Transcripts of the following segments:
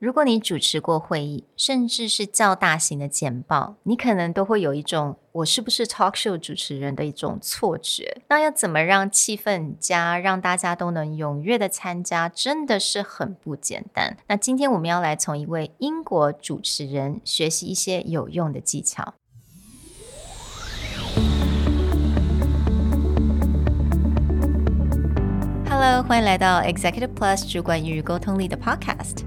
如果你主持过会议，甚至是较大型的简报，你可能都会有一种我是不是 talk show 主持人的一种错觉。那要怎么让气氛佳，让大家都能踊跃的参加，真的是很不简单。那今天我们要来从一位英国主持人学习一些有用的技巧。Hello，欢迎来到 Executive Plus 主管与沟通力的 Podcast。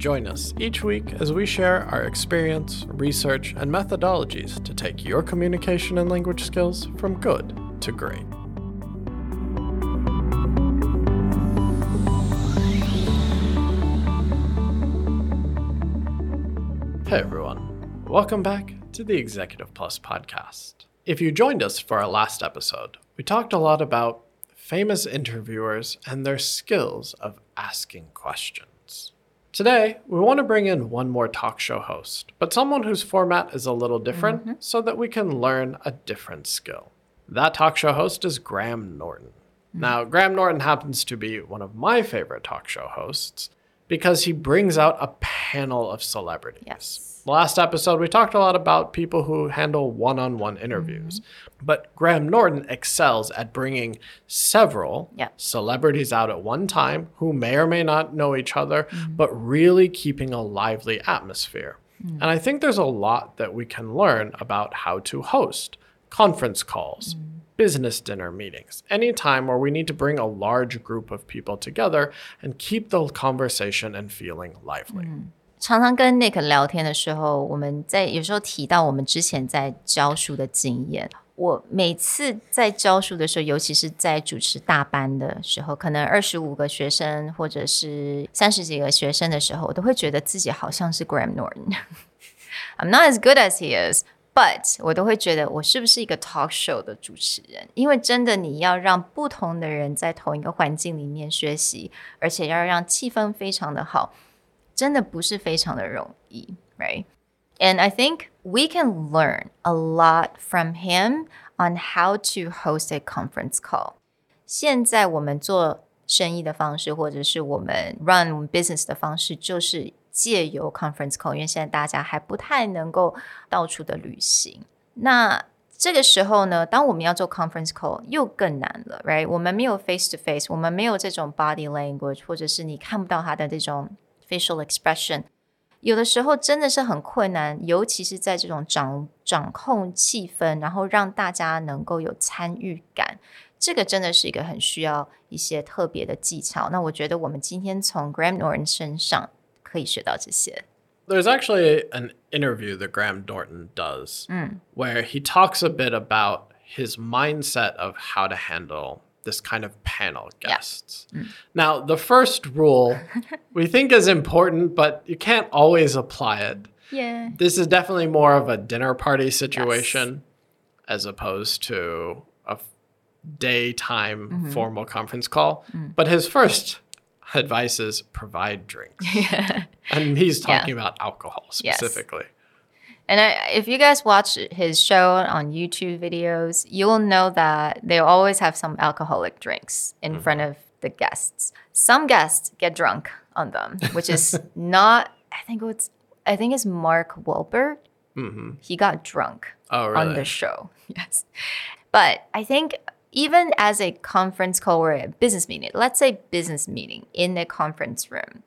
Join us each week as we share our experience, research, and methodologies to take your communication and language skills from good to great. Hey everyone, welcome back to the Executive Plus podcast. If you joined us for our last episode, we talked a lot about famous interviewers and their skills of asking questions. Today, we want to bring in one more talk show host, but someone whose format is a little different mm-hmm. so that we can learn a different skill. That talk show host is Graham Norton. Mm. Now, Graham Norton happens to be one of my favorite talk show hosts because he brings out a panel of celebrities. Yes. Last episode, we talked a lot about people who handle one on one interviews, mm-hmm. but Graham Norton excels at bringing several Yeah. celebrities out at one time who may or may not know each other, mm-hmm. but really keeping a lively atmosphere. Mm. And I think there's a lot that we can learn about how to host conference calls, mm. business dinner meetings, any time where we need to bring a large group of people together and keep the conversation and feeling lively. Mm. 常常跟 Nick 聊天的时候，我们在有时候提到我们之前在教书的经验。我每次在教书的时候，尤其是在主持大班的时候，可能二十五个学生或者是三十几个学生的时候，我都会觉得自己好像是 Graham Norton。I'm not as good as he is, but 我都会觉得我是不是一个 talk show 的主持人？因为真的你要让不同的人在同一个环境里面学习，而且要让气氛非常的好。真的不是非常的容易，right? And I think we can learn a lot from him on how to host a conference call. 现在我们做生意的方式，或者是我们 run business 的方式，就是借由 conference call，因为现在大家还不太能够到处的旅行。那这个时候呢，当我们要做 conference call 又更难了，right？我们没有 face to face，我们没有这种 body language，或者是你看不到他的这种 facial expression，有的时候真的是很困难，尤其是在这种掌掌控气氛，然后让大家能够有参与感，这个真的是一个很需要一些特别的技巧。那我觉得我们今天从 Graham Norton 身上可以学到这些。 There's actually an interview that Graham Norton does where he talks a bit about his mindset of how to handle this kind of panel guests. Mm. Now, the first rule we think is important, but you can't always apply it. Yeah. This is definitely more of a dinner party situation as opposed to a daytime mm-hmm. formal conference call. Mm. But his first advice is provide drinks. and he's talking about alcohol Yes. And I, if you guys watch his show on YouTube videos, you will know that they always have some alcoholic drinks in mm-hmm. front of the guests. Some guests get drunk on them, which is not. I think it's. I think it's Mark Wahlberg. Mm-hmm. He got drunk Oh, on the show. Yes, but I think even as a conference call or a business meeting, let's say business meeting in a conference room,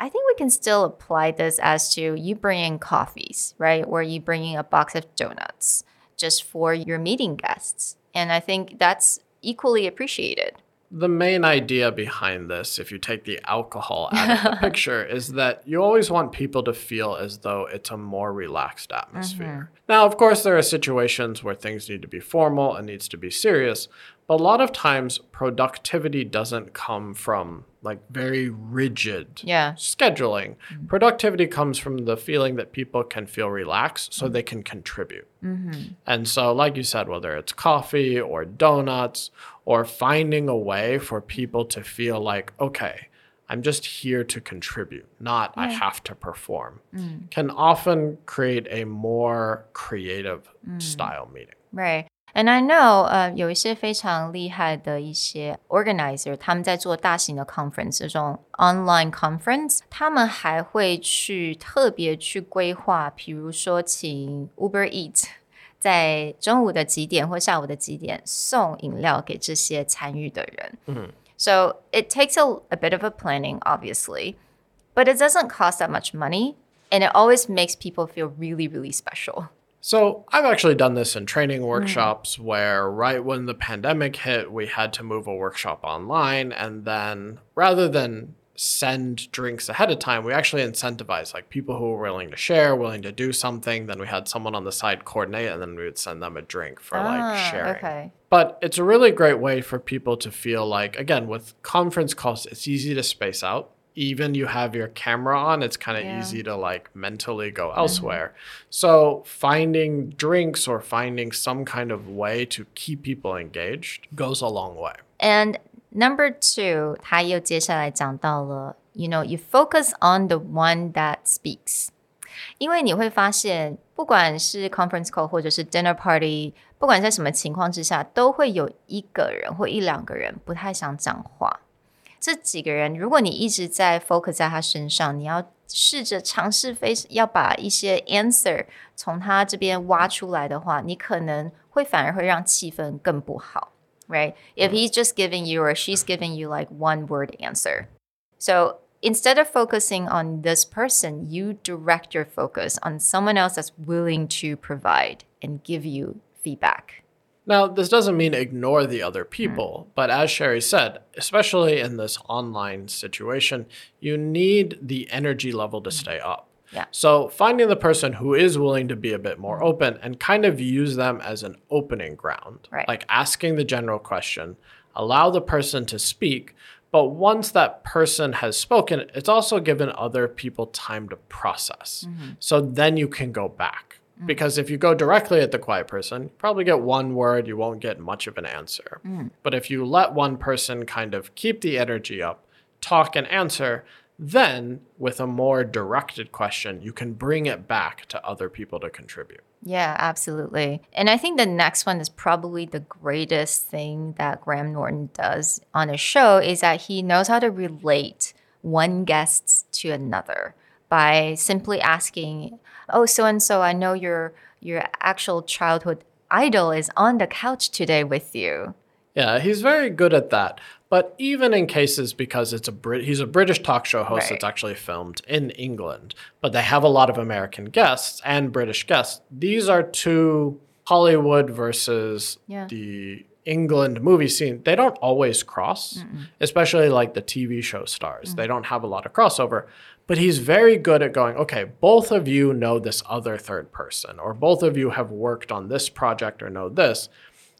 I think we can still apply this as to you bringing coffees, right? Or you bringing a box of donuts just for your meeting guests. And I think that's equally appreciated. The main idea behind this, if you take the alcohol out of the picture, is that you always want people to feel as though it's a more relaxed atmosphere. Mm-hmm. Now, of course, there are situations where things need to be formal and needs to be serious, a lot of times, productivity doesn't come from like very rigid Yeah. scheduling. Mm-hmm. Productivity comes from the feeling that people can feel relaxed so they can contribute. Mm-hmm. And so, like you said, whether it's coffee or donuts or finding a way for people to feel like, okay, I'm just here to contribute, not I have to perform, mm. can often create a more creative mm. style meeting. Right. And I know, 呃，有一些非常厉害的一些 organizer，他们在做大型的 conference 这种 online conference，他们还会去特别去规划，比如说请 Uber Eat 在中午的几点或下午的几点送饮料给这些参与的人。嗯，So it takes a, a bit of a planning, obviously, but it doesn't cost that much money, and it always makes people feel really, really special. So, I've actually done this in training workshops where, right when the pandemic hit, we had to move a workshop online. And then rather than send drinks ahead of time, we actually incentivized like people who were willing to share, willing to do something. Then we had someone on the side coordinate, and then we would send them a drink for like Ah, sharing. okay. But it's a really great way for people to feel like, again, with conference calls, it's easy to space out Even you have your camera on, it's kind of Yeah. easy to like mentally go elsewhere. So finding drinks or finding some kind of way to keep people engaged goes a long way. And number two，他又接下来讲到了，you know, you focus on the one that speaks。因为你会发现，不管是 conference call 或者是 dinner party，不管在什么情况之下，都会有一个人或一两个人不太想讲话。 这几个人，如果你一直在 focus 在他身上，你要试着尝试非要把一些 answer 从他这边挖出来的话，你可能会反而会让气氛更不好。right? If he's just giving you or she's giving you like one word answer. So instead of focusing on this person, you direct your focus on someone else that's willing to provide and give you feedback. Now, this doesn't mean ignore the other people, but as Sherry said, especially in this online situation, you need the energy level to mm. stay up. Yeah. So, finding the person who is willing to be a bit more mm. open and kind of use them as an opening ground, Right. like asking the general question, allow the person to speak. But once that person has spoken, it's also given other people time to process. Mm-hmm. So then you can go back. Mm. Because if you go directly at the quiet person, you probably get one word, you won't get much of an answer. Mm. But if you let one person kind of keep the energy up, talk and answer, then with a more directed question, you can bring it back to other people to contribute. Yeah, absolutely. And I think the next one is probably the greatest thing that Graham Norton does on a show is that he knows how to relate one guest to another by simply asking, "Oh, so and so, I know your your actual childhood idol is on the couch today with you." Yeah, he's very good at that. But even in cases because it's a Brit, he's a British talk show host Right. that's actually filmed in England, but they have a lot of American guests and British guests. These are two Hollywood versus Yeah. the England movie scene. They don't always cross, especially like the TV show stars. Mm. They don't have a lot of crossover. But he's very good at going, okay, both of you know this other third person, or both of you have worked on this project or know this.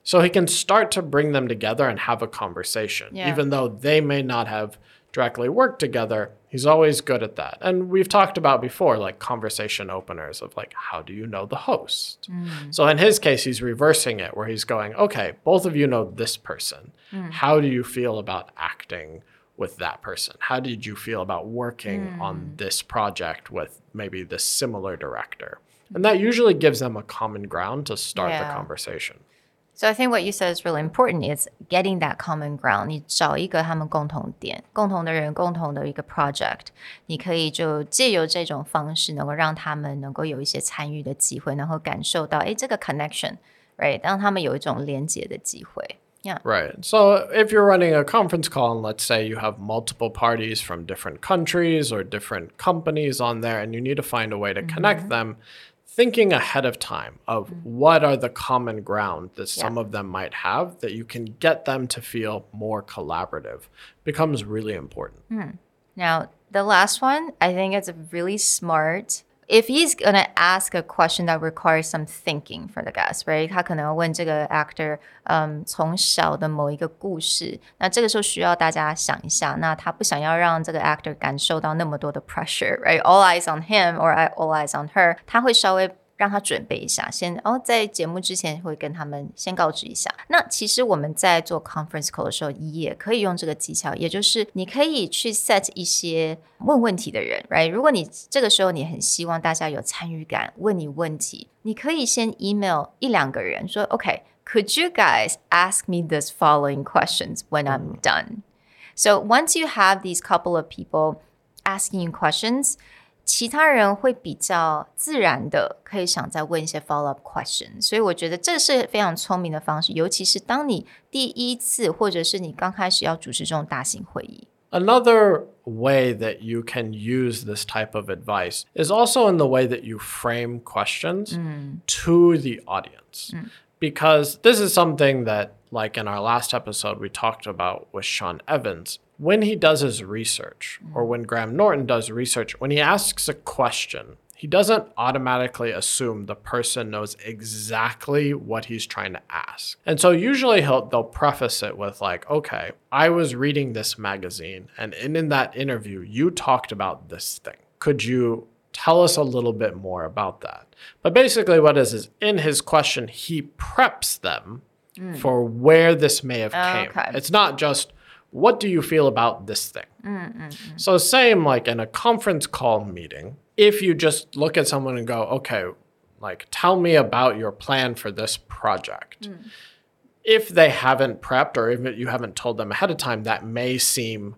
So he can start to bring them together and have a conversation. Yeah. Even though they may not have directly worked together, he's always good at that. And we've talked about before, like conversation openers of like, how do you know the host? Mm. So in his case, he's reversing it where he's going, okay, both of you know this person. Mm. How do you feel about acting with that person? How did you feel about working on mm. this project with maybe this similar director? And that usually gives them a common ground to start the conversation. So I think what you said is really important. Is getting that common ground. 你找一个他们共同点，共同的人，共同的一个 project，你可以就借由这种方式，能够让他们能够有一些参与的机会，然后感受到，哎，这个 connection，right，让他们有一种连接的机会。Yeah. Right. So if you're running a conference call and let's say you have multiple parties from different countries or different companies on there and you need to find a way to connect them, thinking ahead of time of mm-hmm. what are the common ground that some of them might have that you can get them to feel more collaborative becomes really important. Hmm. Now, the last one, I think it's a really smart if he's gonna ask a question that requires some thinking for the guest, right？他可能要问这个 actor，嗯，从小的某一个故事，那这个时候需要大家想一下，那他不想要让这个 actor 感受到那么多的 pressure，right？All eyes on him or all eyes on her，他会稍微。 让他准备一下，先哦，在节目之前会跟他们先告知一下。那其实我们在做 conference call 的时候，也可以用这个技巧，也就是你可以去 set 一些问问题的人，right？如果你这个时候你很希望大家有参与感，问你问题，你可以先 email 一两个人说，OK，could you guys ask me this following questions when I'm done? So once you have these couple of people asking you questions. 其他人会比较自然的可以想再问一些 follow up question，所以我觉得这是非常聪明的方式，尤其是当你第一次或者是你刚开始要主持这种大型会议。Another way that you can use this type of advice is also in the way that you frame questions mm. to the audience. Mm. Because this is something that, like in our last episode, we talked about with Sean Evans when he does his research, or when Graham Norton does research, when he asks a question, he doesn't automatically assume the person knows exactly what he's trying to ask. And so usually he'll they'll preface it with like, "Okay, I was reading this magazine and in, in that interview you talked about this thing. Could you tell us a little bit more about that?" But basically what is is in his question he preps them mm. for where this may have oh, came. Okay. It's not just what do you feel about this thing? Mm, mm, mm. So, same like in a conference call meeting, if you just look at someone and go, okay, like, tell me about your plan for this project. Mm. If they haven't prepped or if you haven't told them ahead of time, that may seem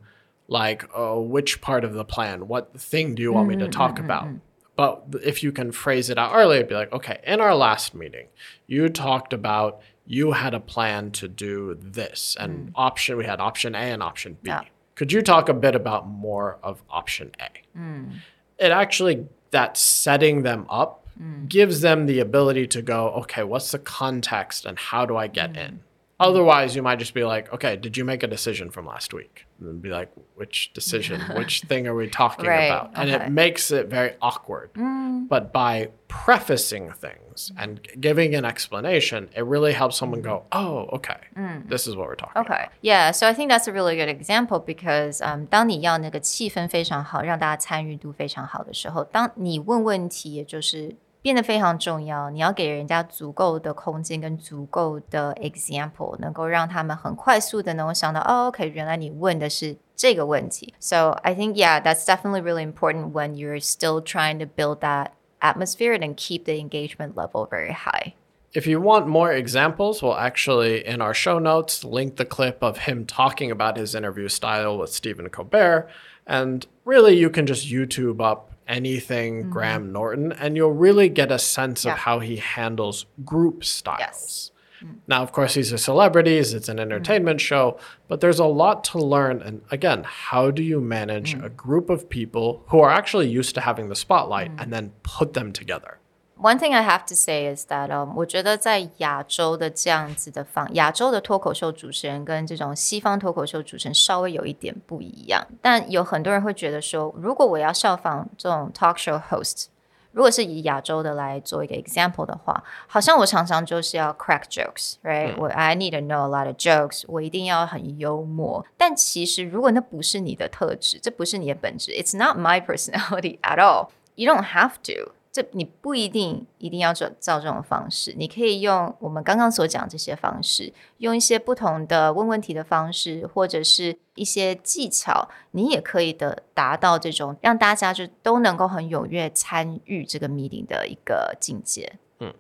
like, oh, which part of the plan? What thing do you want me to talk about? But if you can phrase it out early, it'd be like, okay, in our last meeting, you talked about you had a plan to do this and mm. option we had option A and option B. Yeah. Could you talk a bit about more of option A? Mm. It actually that setting them up mm. gives them the ability to go, okay, what's the context and how do I get mm. in? Otherwise, you might just be like, okay, did you make a decision from last week? And be like, which decision? which thing are we talking right, about? And okay. it makes it very awkward. Mm. But by prefacing things and giving an explanation, it really helps someone go, oh, okay, mm. this is what we're talking okay. About. Yeah, so I think that's a really good example because um, 当你要那个气氛非常好，让大家参与度非常好的时候，当你问问题，也就是 变得非常重要。你要给人家足够的空间跟足够的 example，能够让他们很快速的能够想到，哦，OK，原来你问的是这个问题。So I think yeah, that's definitely really important when you're still trying to build that atmosphere and keep the engagement level very high. If you want more examples, we'll actually, in our show notes, link the clip of him talking about his interview style with Stephen Colbert. And really, you can just YouTube up anything mm-hmm. Graham Norton, and you'll really get a sense yeah. of how he handles group styles. Yes. Mm. Now, of course, these are celebrities, it's an mm. entertainment mm. show, but there's a lot to learn. And again, how do you manage mm. a group of people who are actually used to having the spotlight mm. and then put them together? One thing I have to say is that，呃、um,，我觉得在亚洲的这样子的方，亚洲的脱口秀主持人跟这种西方脱口秀主持人稍微有一点不一样。但有很多人会觉得说，如果我要效仿这种 talk show host，如果是以亚洲的来做一个 example 的话，好像我常常就是要 crack jokes，right？、嗯、我 I need to know a lot of jokes，我一定要很幽默。但其实如果那不是你的特质，这不是你的本质，it's not my personality at all。You don't have to。 这你不一定一定要照照这种方式，你可以用我们刚刚所讲这些方式，用一些不同的问问题的方式，或者是一些技巧，你也可以的达到这种让大家就都能够很踊跃参与这个 meeting 的一个境界。嗯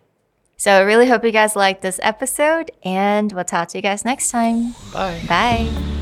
，So I really hope you guys like this episode, and we'll talk to you guys next time. Bye. Bye.